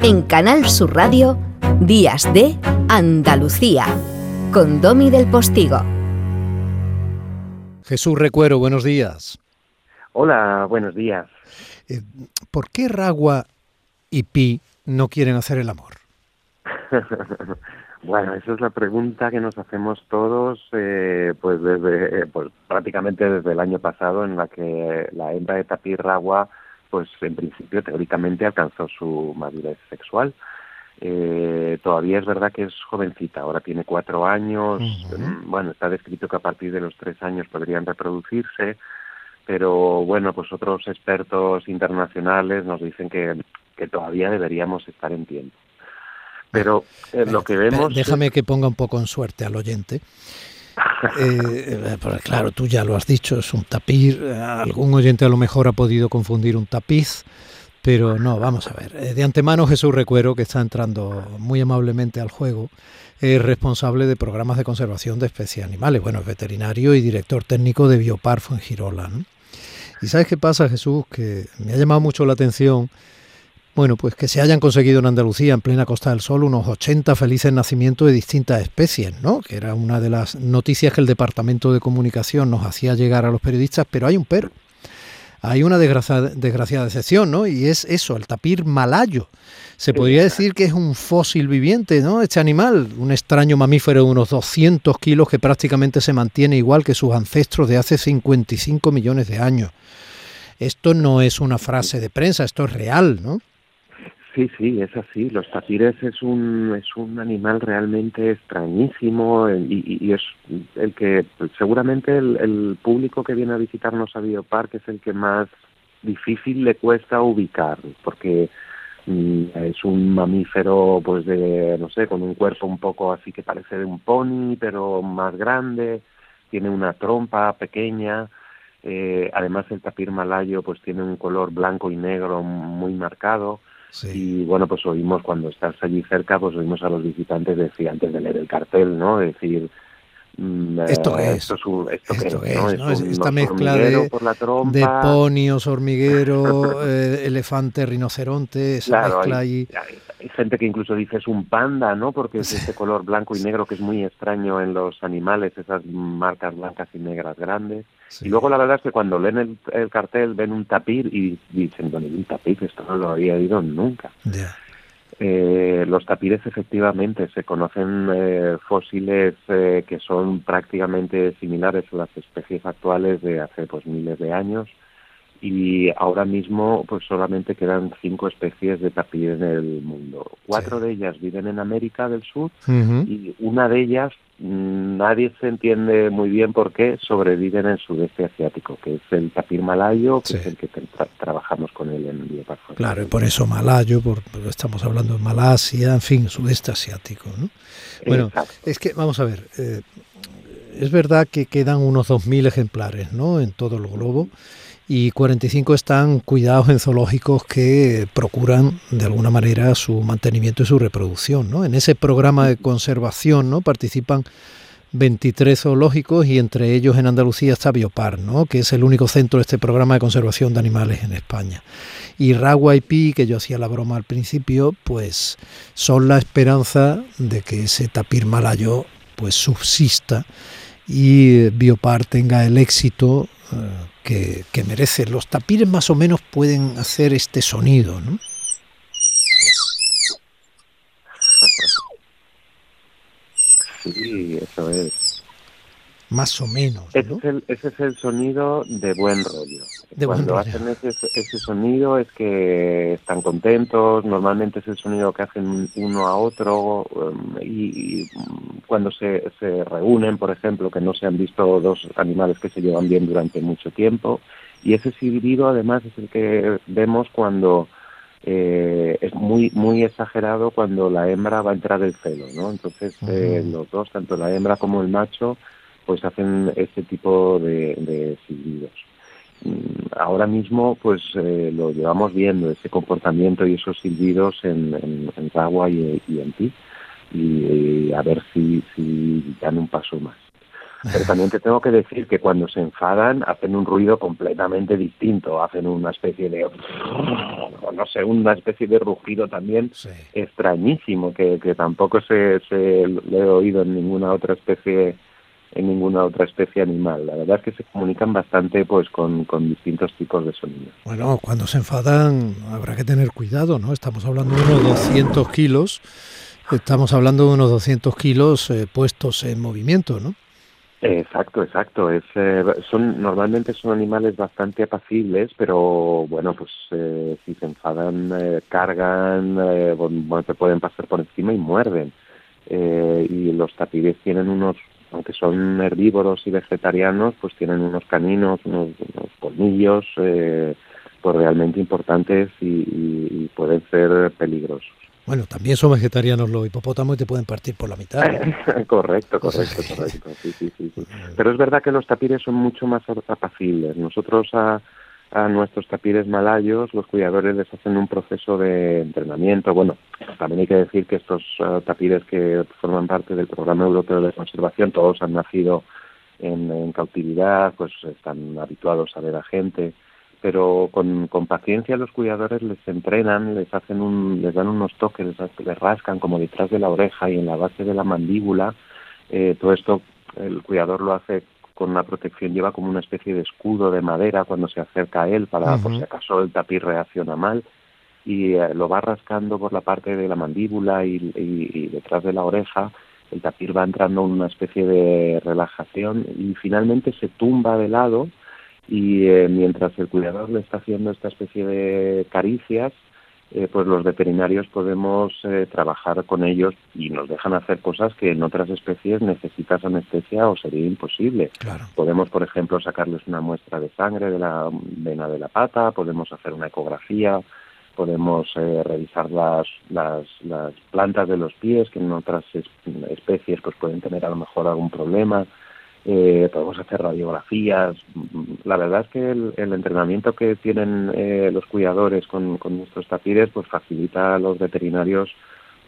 En Canal Sur Radio, Días de Andalucía, con Domi del Postigo. Jesús Recuero, buenos días. Hola, buenos días. Eh, ¿Por qué Ragua y Pi no quieren hacer el amor? bueno, esa es la pregunta que nos hacemos todos, eh, pues desde, eh, pues prácticamente desde el año pasado, en la que la hembra de tapir Ragua, pues en principio teóricamente alcanzó su madurez sexual. todavía es verdad que es jovencita, ahora tiene cuatro años, mm, bueno, está descrito que a partir de los tres años podrían reproducirse, pero bueno, pues otros expertos internacionales nos dicen que, todavía deberíamos estar en tiempo. Pero eh, lo que vemos... Déjame que ponga un poco en suerte al oyente. Eh, porque claro, tú ya lo has dicho, es un tapir. Algún oyente a lo mejor ha podido confundir un tapiz, pero no, vamos a ver. Eh, de antemano Jesús Recuero, que está entrando muy amablemente al juego, es responsable de programas de conservación de especies animales. Bueno, es veterinario y director técnico de Bioparfo en Girola. ¿Y sabes qué pasa, Jesús? Que me ha llamado mucho la atención, bueno, pues que se hayan conseguido en Andalucía, en plena Costa del Sol, unos 80 felices nacimientos de distintas especies, ¿no? Que era una de las noticias que el Departamento de Comunicación nos hacía llegar a los periodistas, pero hay un pero. Hay una desgraciada, desgraciada excepción, ¿no? Y es eso, el tapir malayo se podría decir que es un fósil viviente, ¿no? Este animal, un extraño mamífero de unos 200 kilos que prácticamente se mantiene igual que sus ancestros de hace 55 millones de años. Esto no es una frase de prensa, esto es real, ¿no? Sí, sí, es así. Los tapires es un es un animal realmente extrañísimo y, es el que pues, seguramente el, el, público que viene a visitarnos a Biopark es el que más difícil le cuesta ubicar, porque Mm, es un mamífero pues de no sé con un cuerpo un poco así que parece de un pony pero más grande tiene una trompa pequeña eh, además el tapir malayo pues tiene un color blanco y negro muy marcado y bueno pues oímos cuando estás allí cerca pues oímos a los visitantes decir antes de leer el cartel no decir Mm, esto es, esto, es, esta mezcla de, de ponios, hormiguero, eh, elefante, rinoceronte, esa mezcla hay, hay, gente que incluso dice es un panda, ¿no? Porque es este color blanco y negro que es muy extraño en los animales, esas marcas blancas y negras grandes. Y luego la verdad es que cuando leen el, cartel ven un tapir y dicen, bueno, un tapir, esto no lo había oído nunca. Eh, los tapires efectivamente se conocen eh, fósiles eh, que son prácticamente similares a las especies actuales de hace pues miles de años y ahora mismo pues solamente quedan cinco especies de tapir en el mundo. Cuatro de ellas viven en América del Sur y una de ellas mm, nadie se entiende muy bien por qué sobrevive en el sudeste asiático, que es el tapir malayo, que es el que trabajamos con él en el. Claro, y por eso malayo, por, estamos hablando de Malasia, en fin, sudeste asiático. ¿no? Bueno, es que vamos a ver, eh, es verdad que quedan unos 2.000 ejemplares ¿no? en todo el globo y 45 están cuidados en zoológicos que procuran de alguna manera su mantenimiento y su reproducción. ¿no? En ese programa de conservación ¿no? participan 23 zoológicos y entre ellos en Andalucía está Biopar, ¿no? que es el único centro de este programa de conservación de animales en España. Y Ragua y Pi, que yo hacía la broma al principio, pues son la esperanza de que ese tapir malayo pues subsista y Biopar tenga el éxito que, merece. Los tapires más o menos pueden hacer este sonido, ¿no? Sí, eso es. Más o menos. Ese, es el, ese, es el, sonido de buen rollo. Cuando hacen ese, ese, sonido es que están contentos, normalmente es el sonido que hacen uno a otro um, y, cuando se, se reúnen, por ejemplo, que no se han visto dos animales que se llevan bien durante mucho tiempo. Y ese silbido además es el que vemos cuando eh, es muy muy exagerado cuando la hembra va a entrar el celo, ¿no? Entonces eh, los dos, tanto la hembra como el macho, pues hacen ese tipo de, silbidos. Mm, ahora mismo pues eh, lo llevamos viendo, ese comportamiento y esos silbidos en, en, en y, en Pi, y, a ver si, si dan un paso más. Pero también te tengo que decir que cuando se enfadan hacen un ruido completamente distinto, hacen una especie de, no sé, una especie de rugido también extrañísimo que, que tampoco se, se le he oído en ninguna otra especie en ninguna otra especie animal. La verdad es que se comunican bastante pues con, con distintos tipos de sonidos. Bueno, cuando se enfadan habrá que tener cuidado, ¿no? Estamos hablando de unos 200 kilos, estamos hablando de unos 200 kilos eh, puestos en movimiento, ¿no? Exacto, exacto. Es, eh, son normalmente son animales bastante apacibles, pero bueno, pues eh, si se enfadan cargan, bueno, te pueden pasar por encima y muerden. y los tapires tienen unos aunque son herbívoros y vegetarianos, pues tienen unos caninos, unos, colmillos, eh, pues realmente importantes y, pueden ser peligrosos. Bueno, también son vegetarianos los hipopótamos y te pueden partir por la mitad. correcto, correcto, correcto. Sí, sí, sí, Pero es verdad que los tapires son mucho más apacibles. Nosotros a, a nuestros tapires malayos, los cuidadores les hacen un proceso de entrenamiento. Bueno, también hay que decir que estos uh, tapires que forman parte del programa europeo de conservación, todos han nacido en, cautividad, pues están habituados a ver a gente, pero con, con, paciencia los cuidadores les entrenan, les hacen un, les dan unos toques, les, rascan como detrás de la oreja y en la base de la mandíbula. Eh, todo esto el cuidador lo hace con una protección, lleva como una especie de escudo de madera cuando se acerca a él para por si acaso el tapiz reacciona mal y eh, lo va rascando por la parte de la mandíbula y, detrás de la oreja, el tapiz va entrando en una especie de relajación y finalmente se tumba de lado y eh, mientras el cuidador le está haciendo esta especie de caricias, eh, pues los veterinarios podemos eh, trabajar con ellos y nos dejan hacer cosas que en otras especies necesitas anestesia o sería imposible. Podemos, por ejemplo, sacarles una muestra de sangre de la vena de la pata, podemos hacer una ecografía, podemos eh, revisar las, las, las plantas de los pies, que en otras especies pues pueden tener a lo mejor algún problema eh, podemos hacer radiografías. La verdad es que el, entrenamiento que tienen eh, los cuidadores con, nuestros tapires pues facilita a los veterinarios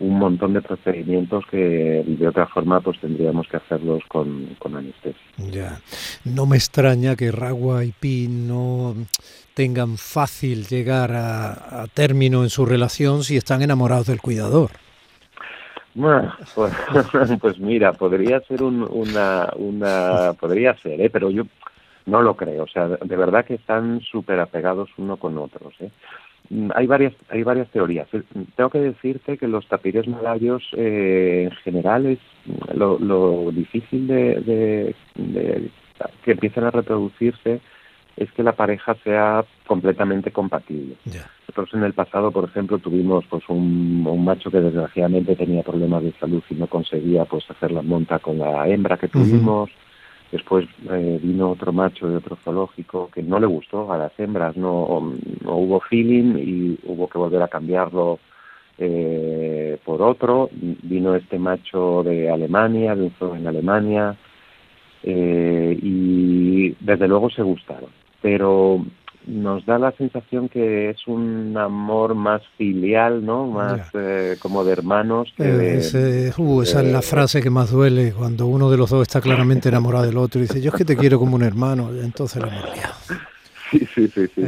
un montón de procedimientos que de otra forma pues tendríamos que hacerlos con, con anestesia. Ya, no me extraña que Ragua y Pi no tengan fácil llegar a término en su relación si están enamorados del cuidador. Pues, pues, mira, podría ser una, una, podría ser, ¿eh? pero yo no lo creo. O sea, de verdad que están súper apegados uno con otros. ¿eh? Hay varias, hay varias teorías. Tengo que decirte que los tapires malayos eh, en general es lo, difícil de, de, que empiecen a reproducirse es que la pareja sea completamente compatible. Nosotros en el pasado, por ejemplo, tuvimos pues un, un, macho que desgraciadamente tenía problemas de salud y no conseguía pues hacer la monta con la hembra que tuvimos. Después eh, vino otro macho de otro zoológico que no le gustó a las hembras, no, no hubo feeling y hubo que volver a cambiarlo eh, por otro. Vino este macho de Alemania, de un zoo en Alemania, eh, y desde luego se gustaron pero nos da la sensación que es un amor más filial, ¿no? Más eh, como de hermanos. Que eh, uh, esa es la frase que más duele cuando uno de los dos está claramente enamorado del otro y dice, yo es que te quiero como un hermano, entonces la hemos Sí, sí, sí, sí,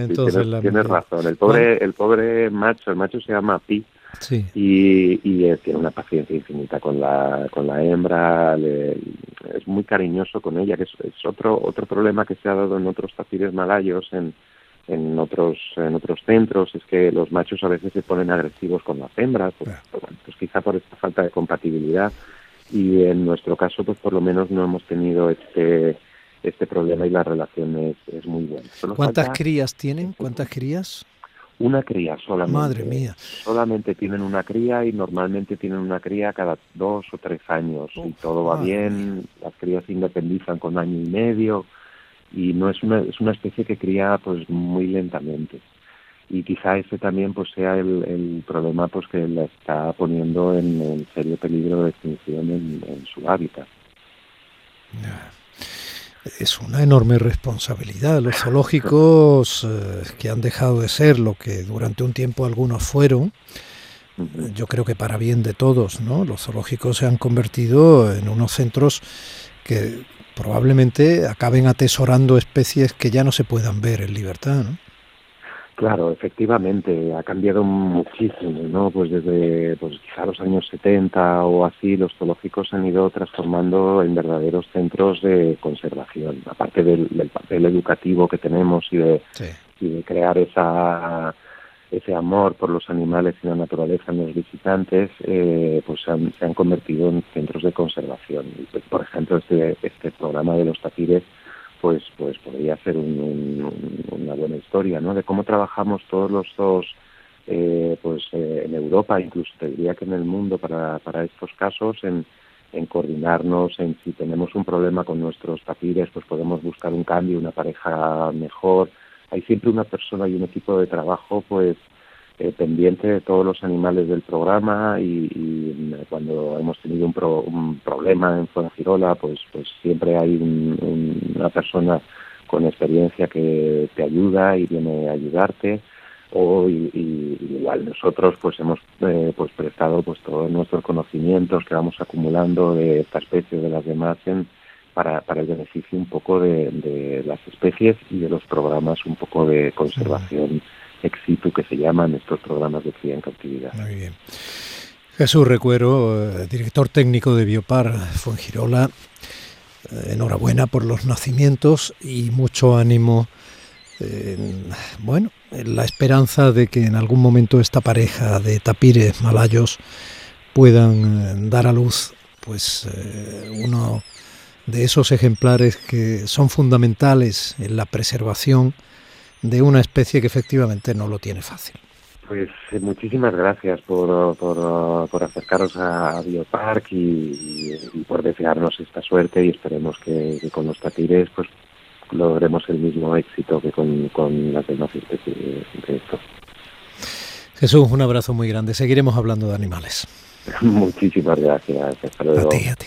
tienes, razón. El pobre, el pobre macho, el macho se llama Pi, Sí. Y, y tiene una paciencia infinita con la, con la hembra, es muy cariñoso con ella, que es, es, otro, otro problema que se ha dado en otros tapires malayos, en, en, otros, en otros centros, es que los machos a veces se ponen agresivos con las hembras, pues, pues quizá por esta falta de compatibilidad, y en nuestro caso, pues por lo menos no hemos tenido este este problema y la relación es, es muy buena. ¿Cuántas crías tienen? ¿Cuántas crías? Una cría solamente. Madre mía. Solamente tienen una cría y normalmente tienen una cría cada dos o tres años. y todo va bien, las crías se independizan con año y medio y no es una, es una especie que cría pues muy lentamente. Y quizá ese también pues sea el, el problema pues que la está poniendo en, serio peligro de extinción en, su hábitat es una enorme responsabilidad. Los zoológicos eh, que han dejado de ser lo que durante un tiempo algunos fueron, yo creo que para bien de todos, ¿no? Los zoológicos se han convertido en unos centros que probablemente acaben atesorando especies que ya no se puedan ver en libertad, ¿no? Claro, efectivamente, ha cambiado muchísimo, ¿no? Pues desde pues quizá los años 70 o así, los zoológicos han ido transformando en verdaderos centros de conservación, aparte del, papel educativo que tenemos y de, y de crear esa ese amor por los animales y la naturaleza en los visitantes, eh, pues se han, convertido en centros de conservación. Pues, por ejemplo, este, este programa de los tapires, pues, pues podría ser una buena historia, ¿no? De cómo trabajamos todos los dos, eh, pues eh, en Europa, incluso te diría que en el mundo para, para estos casos, en, en coordinarnos, en si tenemos un problema con nuestros tapires, pues podemos buscar un cambio, una pareja mejor, hay siempre una persona y un equipo de trabajo pues eh, pendiente de todos los animales del programa y, mm, cuando hemos tenido un, problema en Fuengirola pues pues siempre hay una persona con experiencia que te ayuda y viene a ayudarte. O igual nosotros pues hemos eh, pues prestado pues todos nuestros conocimientos que vamos acumulando de esta especie de las demás en, para, para el beneficio un poco de, las especies y de los programas un poco de conservación ex situ que se llaman estos programas de cría en cautividad. Muy bien. Jesús Recuero, eh, director técnico de Biopar Fuengirola, eh, enhorabuena por los nacimientos y mucho ánimo. bueno, en la esperanza de que en algún momento esta pareja de tapires malayos puedan eh, dar a luz pues uno de esos ejemplares que son fundamentales en la preservación de una especie que efectivamente no lo tiene fácil. Pues eh, muchísimas gracias por, por, acercaros a Biopark y, por desearnos esta suerte y esperemos que, con los tapires pues logremos el mismo éxito que con, con las demás especies de esto. Jesús, un abrazo muy grande. Seguiremos hablando de animales. Muchísimas gracias. Hasta luego. A ti, a ti.